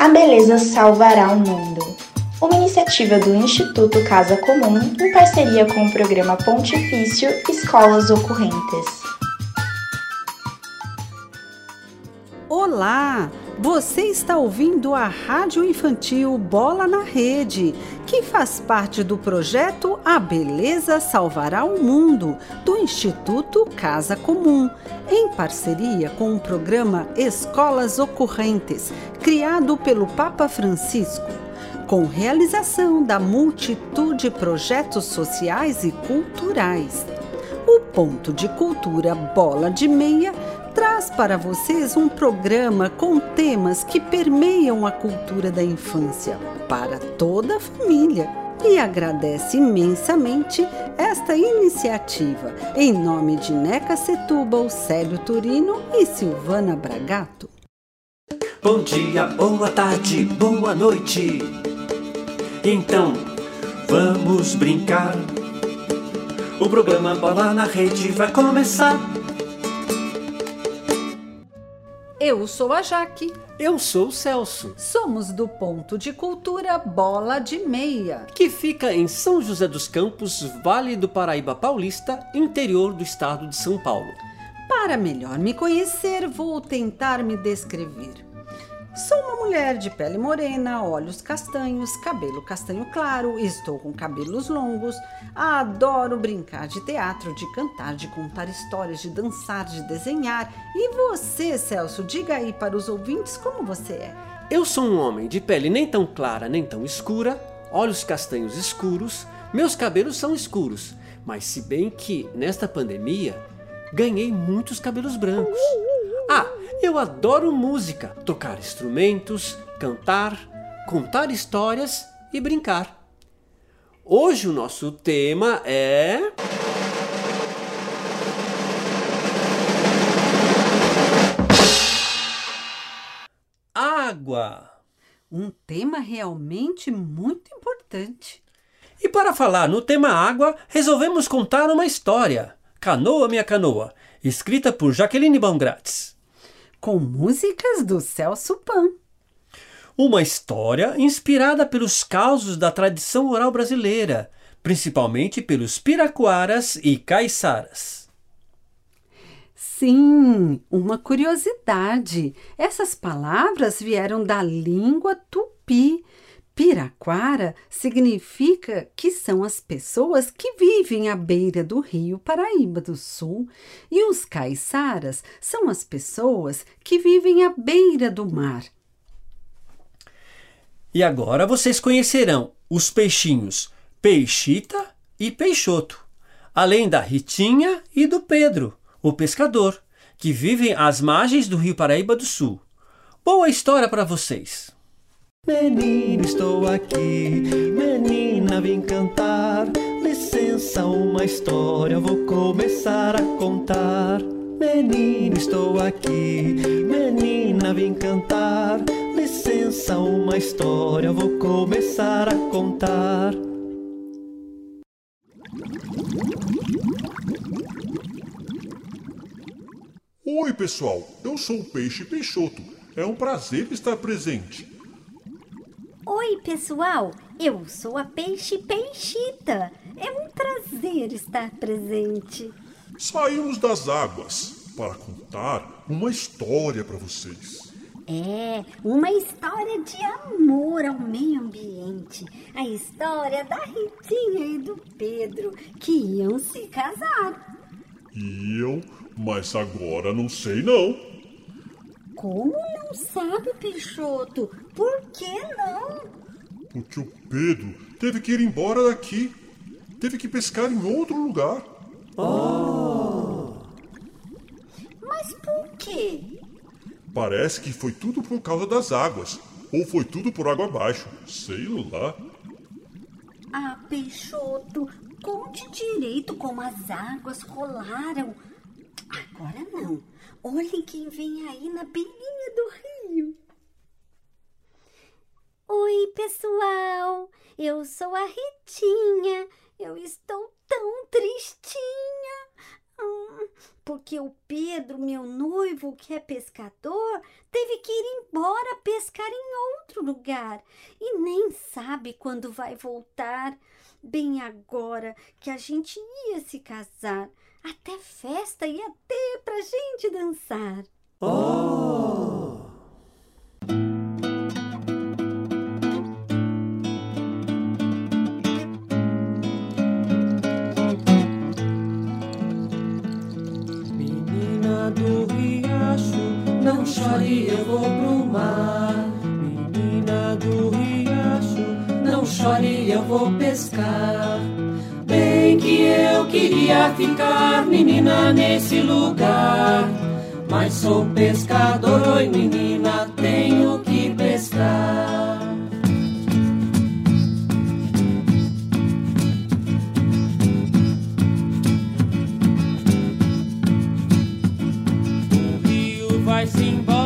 A beleza salvará o mundo. Uma iniciativa do Instituto Casa Comum em parceria com o programa Pontifício Escolas Ocorrentes. Olá! Você está ouvindo a Rádio Infantil Bola na Rede, que faz parte do projeto A Beleza Salvará o Mundo, do Instituto Casa Comum, em parceria com o programa Escolas Ocorrentes, criado pelo Papa Francisco, com realização da multitude de projetos sociais e culturais. O Ponto de Cultura Bola de Meia traz para vocês um programa com temas que permeiam a cultura da infância para toda a família e agradece imensamente esta iniciativa em nome de Neca Setúbal, Célio Turino e Silvana Bragato. Bom dia, boa tarde, boa noite. Então, vamos brincar. O programa Bola na Rede vai começar. Eu sou a Jaque. Eu sou o Celso. Somos do Ponto de Cultura Bola de Meia, que fica em São José dos Campos, Vale do Paraíba Paulista, interior do estado de São Paulo. Para melhor me conhecer, vou tentar me descrever. Sou uma mulher de pele morena, olhos castanhos, cabelo castanho claro, estou com cabelos longos, adoro brincar de teatro, de cantar, de contar histórias, de dançar, de desenhar. E você, Celso, diga aí para os ouvintes como você é. Eu sou um homem de pele nem tão clara nem tão escura, olhos castanhos escuros, meus cabelos são escuros, mas se bem que nesta pandemia ganhei muitos cabelos brancos. Eu adoro música, tocar instrumentos, cantar, contar histórias e brincar. Hoje o nosso tema é. Água. Um tema realmente muito importante. E para falar no tema água, resolvemos contar uma história. Canoa Minha Canoa, escrita por Jaqueline Baumgratz com músicas do Celso Pan. Uma história inspirada pelos causos da tradição oral brasileira, principalmente pelos piraquaras e caiçaras. Sim, uma curiosidade. Essas palavras vieram da língua tupi Piraquara significa que são as pessoas que vivem à beira do rio Paraíba do Sul, e os caiçaras são as pessoas que vivem à beira do mar. E agora vocês conhecerão os peixinhos Peixita e Peixoto, além da Ritinha e do Pedro, o pescador, que vivem às margens do rio Paraíba do Sul. Boa história para vocês! Menina, estou aqui, menina, vim cantar. Licença, uma história vou começar a contar. Menina, estou aqui, menina, vim cantar. Licença, uma história vou começar a contar. Oi, pessoal, eu sou o Peixe Peixoto. É um prazer estar presente. Oi, pessoal! Eu sou a Peixe Peixita. É um prazer estar presente. Saímos das águas para contar uma história para vocês. É, uma história de amor ao meio ambiente. A história da Ritinha e do Pedro que iam se casar. Iam, mas agora não sei não. Como não sabe, Peixoto? Por que não? Porque o Pedro teve que ir embora daqui. Teve que pescar em outro lugar. Oh! Mas por quê? Parece que foi tudo por causa das águas. Ou foi tudo por água abaixo. Sei lá. Ah, Peixoto, conte direito como as águas rolaram. Agora não. Olhem quem vem aí na beirinha do rio. Oi, pessoal. Eu sou a Ritinha. Eu estou tão tristinha. Hum, porque o Pedro, meu noivo, que é pescador, teve que ir embora pescar em outro lugar e nem sabe quando vai voltar. Bem agora que a gente ia se casar, até festa ia ter pra gente dançar. Oh! Chore, eu vou pro mar. Menina do riacho, não chore, eu vou pescar. Bem que eu queria ficar, menina, nesse lugar. Mas sou pescador, oi menina, tenho que pescar. Vai-se embora,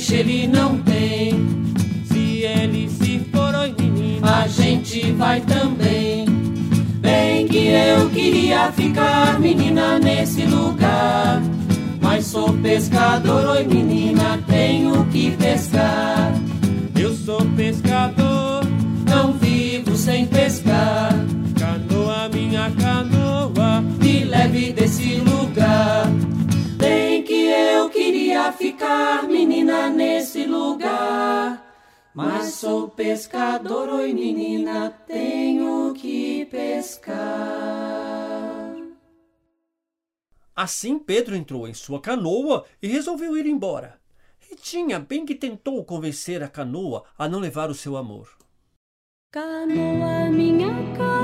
peixe ele não tem. Se ele se for, oi menina, a gente vai também. Bem que eu queria ficar, menina, nesse lugar. Mas sou pescador, oi menina, tenho que pescar. Eu sou pescador, não vivo sem pescar. Canoa, minha canoa, me leve desse lugar. Eu queria ficar, menina, nesse lugar. Mas sou pescador, oi menina, tenho que pescar. Assim Pedro entrou em sua canoa e resolveu ir embora. Ritinha bem que tentou convencer a canoa a não levar o seu amor. Canoa, minha canoa,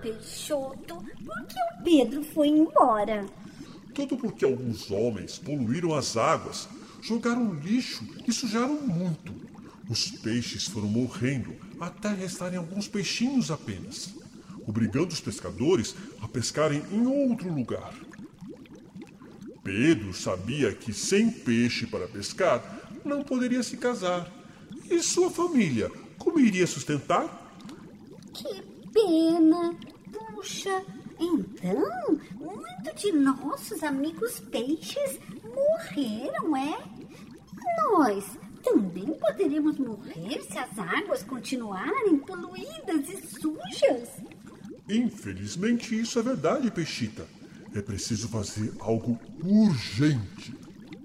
Peixoto, por que o Pedro foi embora? Tudo porque alguns homens poluíram as águas, jogaram lixo e sujaram muito. Os peixes foram morrendo até restarem alguns peixinhos apenas, obrigando os pescadores a pescarem em outro lugar. Pedro sabia que sem peixe para pescar não poderia se casar. E sua família, como iria sustentar? Que pena! Puxa, então muito de nossos amigos peixes morreram, é? Nós também poderíamos morrer se as águas continuarem poluídas e sujas. Infelizmente, isso é verdade, Peixita. É preciso fazer algo urgente.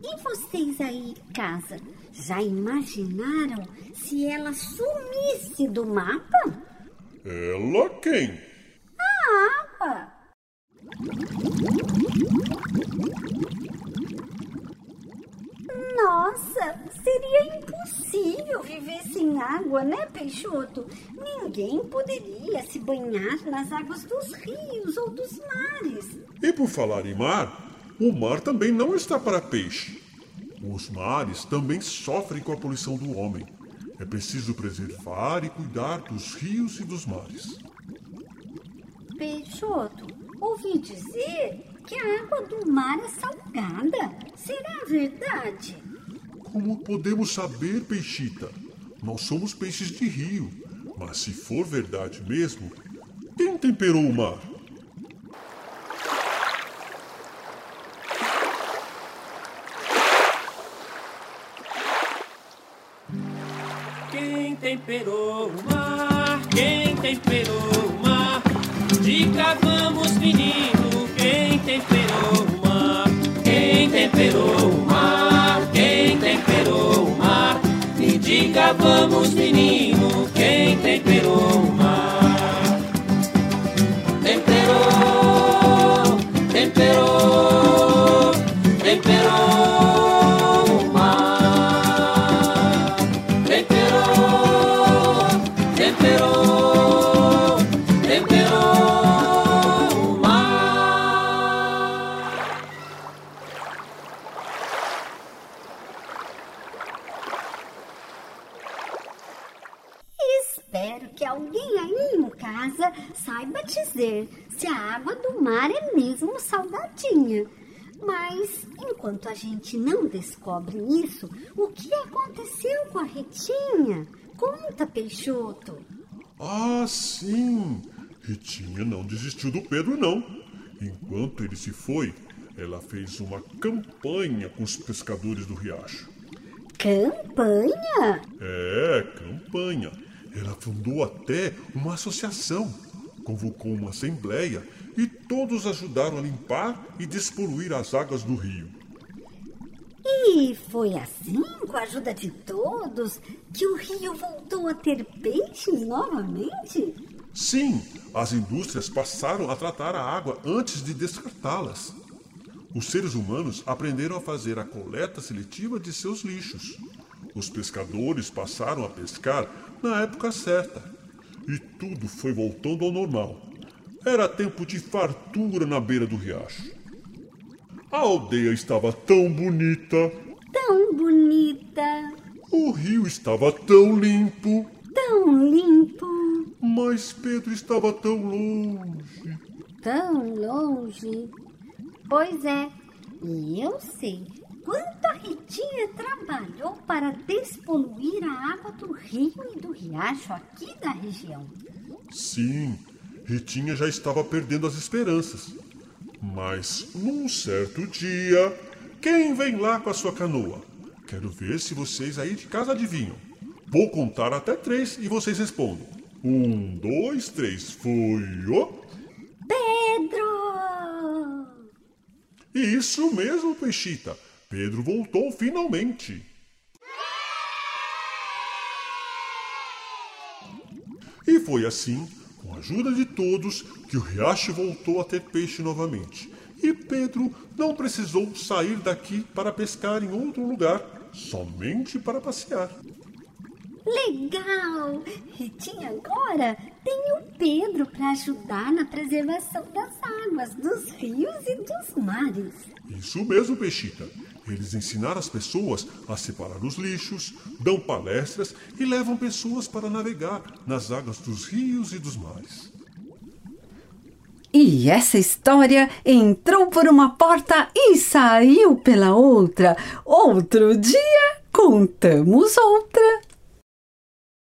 E vocês aí, casa, já imaginaram se ela sumisse do mapa? Ela quem? A água! Nossa, seria impossível viver sem água, né, Peixoto? Ninguém poderia se banhar nas águas dos rios ou dos mares. E por falar em mar, o mar também não está para peixe. Os mares também sofrem com a poluição do homem. É preciso preservar e cuidar dos rios e dos mares. Peixoto, ouvi dizer que a água do mar é salgada. Será verdade? Como podemos saber, Peixita? Nós somos peixes de rio. Mas se for verdade mesmo, quem temperou o mar? Temperou o mar? Quem temperou o mar? Diga vamos, menino, quem temperou o mar? Quem temperou o mar? Quem temperou o mar? Me diga vamos, menino, mesmo salgadinha. Mas enquanto a gente não descobre isso, o que aconteceu com a Retinha? Conta, Peixoto. Ah, sim! Ritinha não desistiu do Pedro, não. Enquanto ele se foi, ela fez uma campanha com os pescadores do riacho. Campanha? É, campanha. Ela fundou até uma associação, convocou uma assembleia e todos ajudaram a limpar e despoluir as águas do rio. E foi assim, com a ajuda de todos, que o rio voltou a ter peixes novamente? Sim, as indústrias passaram a tratar a água antes de descartá-las. Os seres humanos aprenderam a fazer a coleta seletiva de seus lixos. Os pescadores passaram a pescar na época certa. E tudo foi voltando ao normal. Era tempo de fartura na beira do riacho. A aldeia estava tão bonita, Tão bonita, o rio estava tão limpo, tão limpo, mas Pedro estava tão longe. tão longe. Pois é, e eu sei quanto a Ritinha trabalhou para despoluir a água do rio e do riacho aqui da região. Sim, Ritinha já estava perdendo as esperanças. Mas num certo dia, quem vem lá com a sua canoa? Quero ver se vocês aí de casa adivinham. Vou contar até três e vocês respondem. Um, dois, três, foi o. Pedro! Isso mesmo, Peixita. Pedro voltou finalmente. E foi assim, ajuda de todos, que o riacho voltou a ter peixe novamente. E Pedro não precisou sair daqui para pescar em outro lugar, somente para passear. Legal! Ritinha agora tem o Pedro para ajudar na preservação das águas, dos rios e dos mares. Isso mesmo, Peixita. Eles ensinaram as pessoas a separar os lixos, dão palestras e levam pessoas para navegar nas águas dos rios e dos mares. E essa história entrou por uma porta e saiu pela outra. Outro dia contamos outra.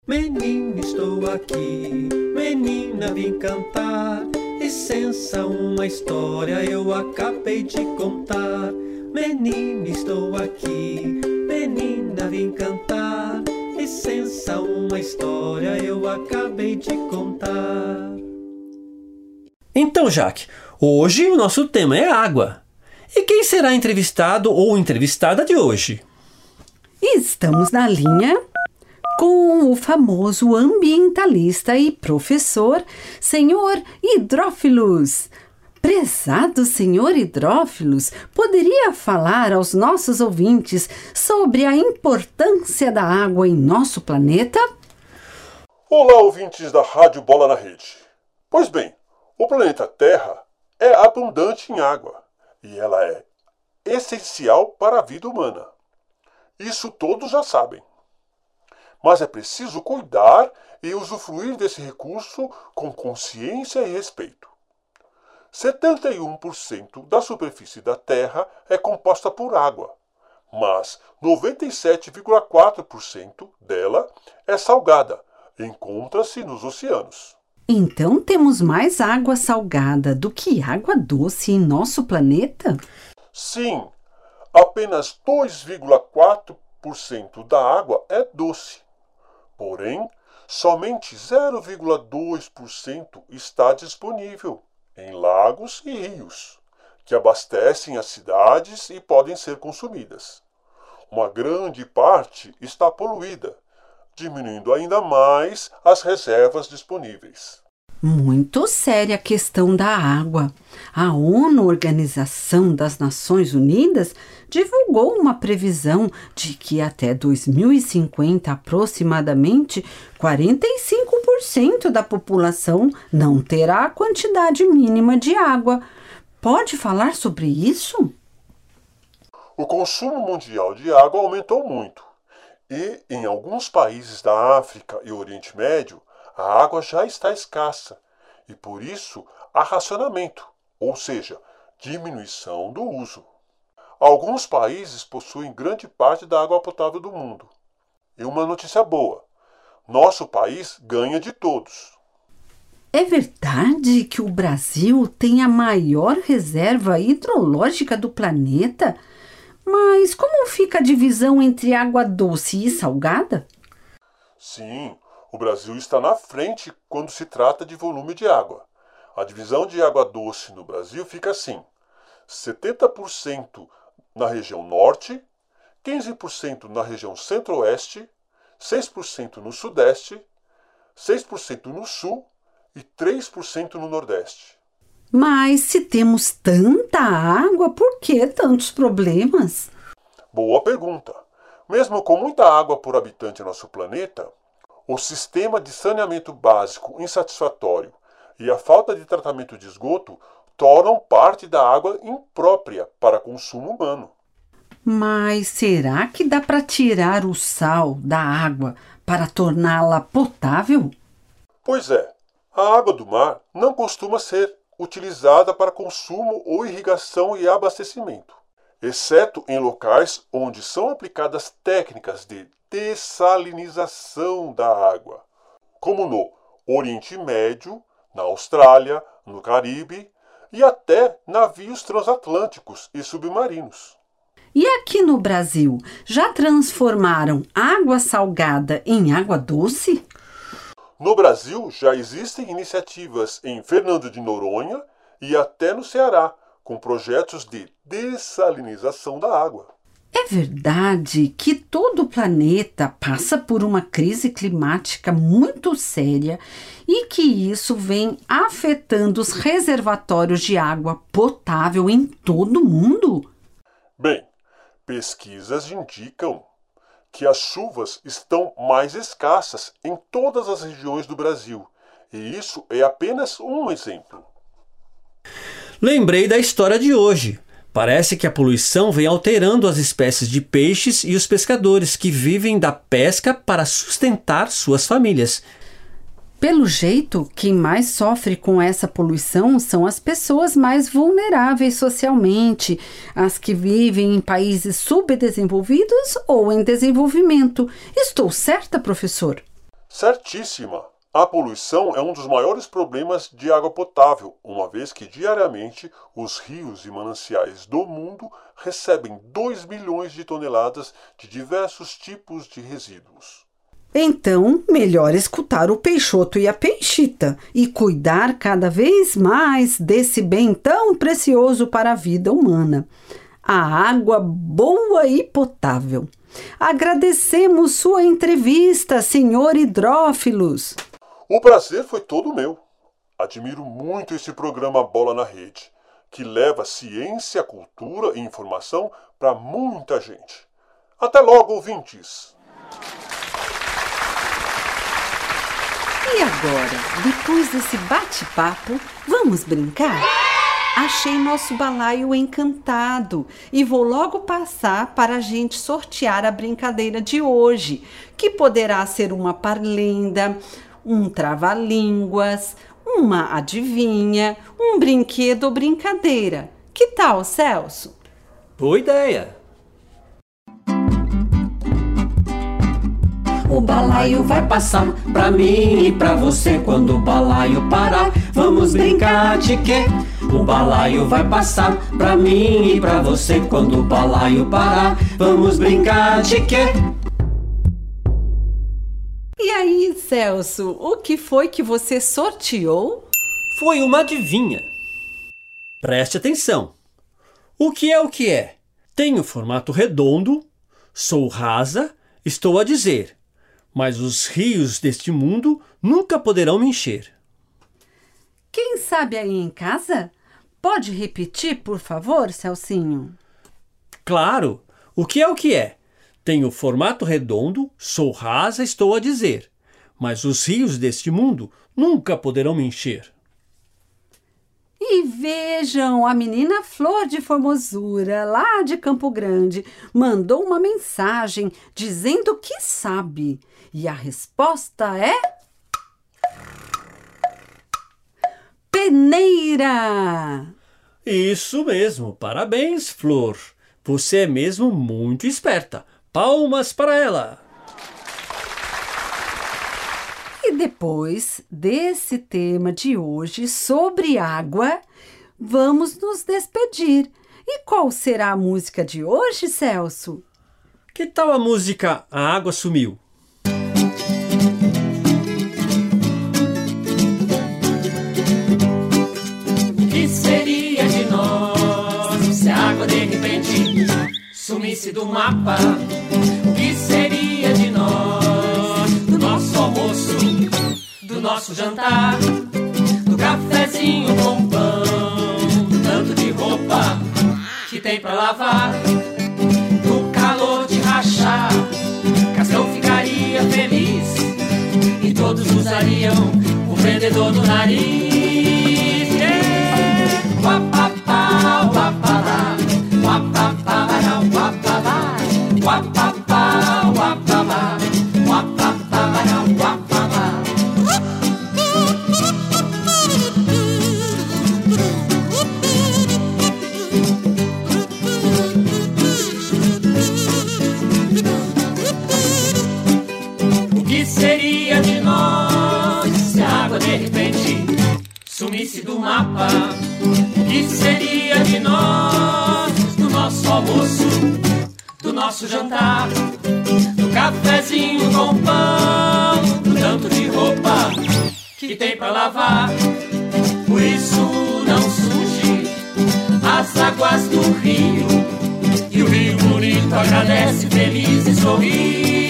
Menina, estou aqui, menina, vim cantar. Licença, uma história eu acabei de contar. Menina, estou aqui, menina, vim cantar. Licença, uma história eu acabei de contar. Então, Jaque, hoje o nosso tema é água. E quem será entrevistado ou entrevistada de hoje? Estamos na linha com o famoso ambientalista e professor, senhor Hidrófilos. Prezado senhor Hidrófilos, poderia falar aos nossos ouvintes sobre a importância da água em nosso planeta? Olá, ouvintes da Rádio Bola na Rede. Pois bem, o planeta Terra é abundante em água e ela é essencial para a vida humana. Isso todos já sabem. Mas é preciso cuidar e usufruir desse recurso com consciência e respeito. 71% da superfície da Terra é composta por água, mas 97,4% dela é salgada, encontra-se nos oceanos. Então temos mais água salgada do que água doce em nosso planeta? Sim, apenas 2,4% da água é doce. Porém, somente 0,2% está disponível em lagos e rios, que abastecem as cidades e podem ser consumidas. Uma grande parte está poluída, diminuindo ainda mais as reservas disponíveis. Muito séria a questão da água. A ONU, Organização das Nações Unidas, divulgou uma previsão de que até 2050, aproximadamente 45% 10% da população não terá a quantidade mínima de água. Pode falar sobre isso? O consumo mundial de água aumentou muito. E em alguns países da África e Oriente Médio, a água já está escassa e por isso há racionamento, ou seja, diminuição do uso. Alguns países possuem grande parte da água potável do mundo. E uma notícia boa: nosso país ganha de todos. É verdade que o Brasil tem a maior reserva hidrológica do planeta? Mas como fica a divisão entre água doce e salgada? Sim, o Brasil está na frente quando se trata de volume de água. A divisão de água doce no Brasil fica assim: 70% na região norte, 15% na região centro-oeste, 6% no sudeste, 6% no sul e 3% no nordeste. Mas se temos tanta água, por que tantos problemas? Boa pergunta. Mesmo com muita água por habitante em nosso planeta, o sistema de saneamento básico insatisfatório e a falta de tratamento de esgoto tornam parte da água imprópria para consumo humano. Mas será que dá para tirar o sal da água para torná-la potável? Pois é, a água do mar não costuma ser utilizada para consumo ou irrigação e abastecimento, exceto em locais onde são aplicadas técnicas de dessalinização da água, como no Oriente Médio, na Austrália, no Caribe e até navios transatlânticos e submarinos. E aqui no Brasil, já transformaram água salgada em água doce? No Brasil, já existem iniciativas em Fernando de Noronha e até no Ceará, com projetos de dessalinização da água. É verdade que todo o planeta passa por uma crise climática muito séria e que isso vem afetando os reservatórios de água potável em todo o mundo? Bem, pesquisas indicam que as chuvas estão mais escassas em todas as regiões do Brasil, e isso é apenas um exemplo. Lembrei da história de hoje. Parece que a poluição vem alterando as espécies de peixes e os pescadores que vivem da pesca para sustentar suas famílias. Pelo jeito, quem mais sofre com essa poluição são as pessoas mais vulneráveis socialmente, as que vivem em países subdesenvolvidos ou em desenvolvimento. Estou certa, professor? Certíssima! A poluição é um dos maiores problemas de água potável, uma vez que diariamente os rios e mananciais do mundo recebem 2 milhões de toneladas de diversos tipos de resíduos. Então, melhor escutar o Peixoto e a Peixita e cuidar cada vez mais desse bem tão precioso para a vida humana. A água boa e potável. Agradecemos sua entrevista, senhor Hidrófilos. O prazer foi todo meu. Admiro muito esse programa Bola na Rede, que leva ciência, cultura e informação para muita gente. Até logo, ouvintes! E agora, depois desse bate-papo, vamos brincar? Achei nosso balaio encantado e vou logo passar para a gente sortear a brincadeira de hoje, que poderá ser uma parlenda, um trava-línguas, uma adivinha, um brinquedo ou brincadeira. Que tal, Celso? Boa ideia! O balaio vai passar pra mim e pra você quando o balaio parar. Vamos brincar de quê? O balaio vai passar pra mim e pra você quando o balaio parar. Vamos brincar de quê? E aí, Celso, o que foi que você sorteou? Foi uma adivinha. Preste atenção. O que é o que é? Tenho formato redondo, sou rasa, estou a dizer, mas os rios deste mundo nunca poderão me encher. Quem sabe aí em casa? Pode repetir, por favor, Celcinho? Claro! O que é o que é? Tenho formato redondo, sou rasa, estou a dizer, mas os rios deste mundo nunca poderão me encher. E vejam, a menina Flor de Formosura, lá de Campo Grande, mandou uma mensagem dizendo que sabe. E a resposta é. Peneira! Isso mesmo, parabéns, Flor. Você é mesmo muito esperta. Palmas para ela! E depois desse tema de hoje sobre água, vamos nos despedir. E qual será a música de hoje, Celso? Que tal a música A Água Sumiu? O que seria de nós se a água de repente sumisse do mapa? O que seria do nosso jantar, do cafezinho com pão, do tanto de roupa que tem pra lavar, do calor de rachar? Cascão ficaria feliz e todos usariam o vendedor do nariz. Yeah. Uapapá, uapalá, uapapá, uapalá, nós, do nosso almoço, do nosso jantar, do cafezinho com pão, do tanto de roupa que tem pra lavar? Por isso não surge as águas do rio e o rio bonito agradece feliz e sorri.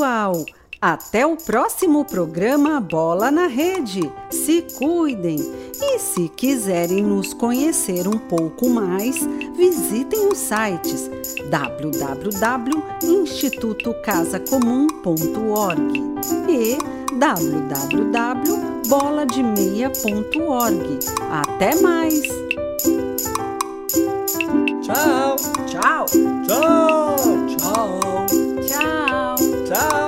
pessoal! Até o próximo programa Bola na Rede. Se cuidem e se quiserem nos conhecer um pouco mais, visitem os sites www.institutocasacomum.org e www.bolademeia.org. Até mais. Tchau, tchau, tchau, tchau. Tchau. time.